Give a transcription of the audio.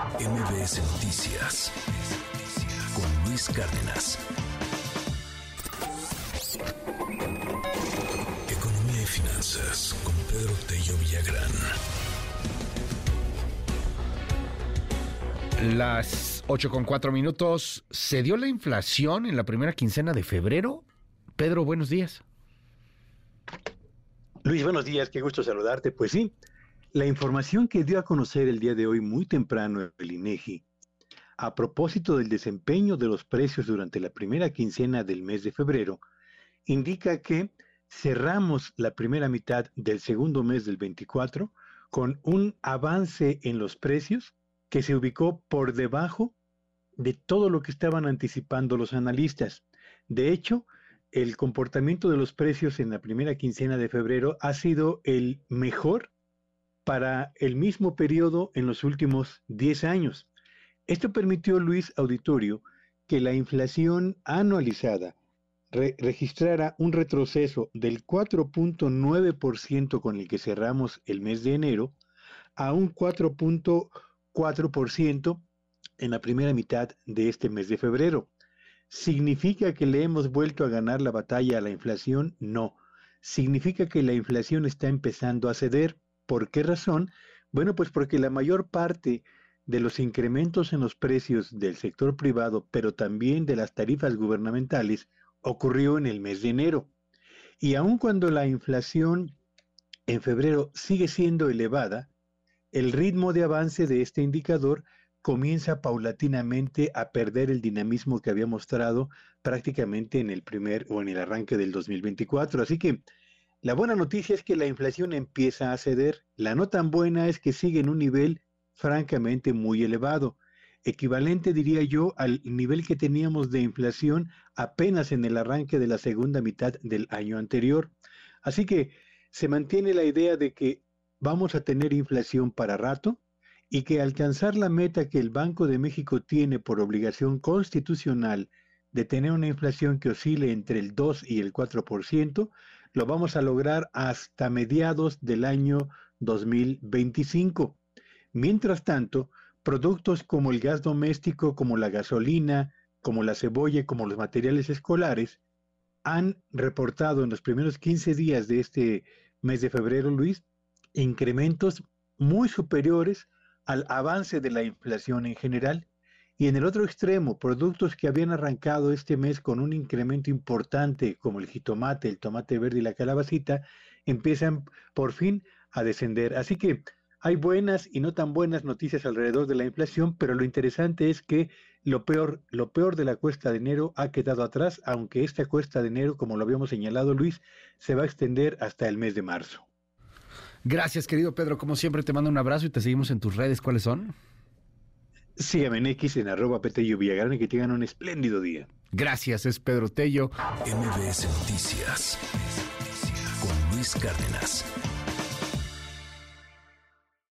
MBS Noticias con Luis Cárdenas. Economía y finanzas con Pedro Tello Villagrán. Las 8 con 4 minutos. ¿Se dio la inflación en la primera quincena de febrero? Pedro, buenos días. Luis, buenos días, qué gusto saludarte. Pues sí, la información que dio a conocer el día de hoy muy temprano el INEGI a propósito del desempeño de los precios durante la primera quincena del mes de febrero indica que cerramos la primera mitad del segundo mes del 24 con un avance en los precios que se ubicó por debajo de todo lo que estaban anticipando los analistas. De hecho, el comportamiento de los precios en la primera quincena de febrero ha sido el mejor para el mismo periodo en los últimos 10 años. Esto permitió, Luis Auditorio, que la inflación anualizada registrara un retroceso del 4.9% con el que cerramos el mes de enero a un 4.4% en la primera mitad de este mes de febrero. ¿Significa que le hemos vuelto a ganar la batalla a la inflación? No. Significa que la inflación está empezando a ceder. ¿Por qué razón? Bueno, pues porque la mayor parte de los incrementos en los precios del sector privado, pero también de las tarifas gubernamentales, ocurrió en el mes de enero. Y aun cuando la inflación en febrero sigue siendo elevada, el ritmo de avance de este indicador comienza paulatinamente a perder el dinamismo que había mostrado prácticamente en el primer o en el arranque del 2024. Así que la buena noticia es que la inflación empieza a ceder. La no tan buena es que sigue en un nivel francamente muy elevado, equivalente, diría yo, al nivel que teníamos de inflación apenas en el arranque de la segunda mitad del año anterior. Así que se mantiene la idea de que vamos a tener inflación para rato y que alcanzar la meta que el Banco de México tiene por obligación constitucional de tener una inflación que oscile entre el 2 y el 4%, lo vamos a lograr hasta mediados del año 2025. Mientras tanto, productos como el gas doméstico, como la gasolina, como la cebolla, como los materiales escolares, han reportado en los primeros 15 días de este mes de febrero, Luis, incrementos muy superiores al avance de la inflación en general y en el otro extremo, productos que habían arrancado este mes con un incremento importante, como el jitomate, el tomate verde y la calabacita, empiezan por fin a descender. Así que hay buenas y no tan buenas noticias alrededor de la inflación, pero lo interesante es que lo peor, lo peor de la cuesta de enero ha quedado atrás, aunque esta cuesta de enero, como lo habíamos señalado Luis, se va a extender hasta el mes de marzo. Gracias, querido Pedro. Como siempre, te mando un abrazo y te seguimos en tus redes. ¿Cuáles son? Síganme en X en arroba Petello Villagrán y que tengan un espléndido día. Gracias, es Pedro Tello. MBS Noticias con Luis Cárdenas.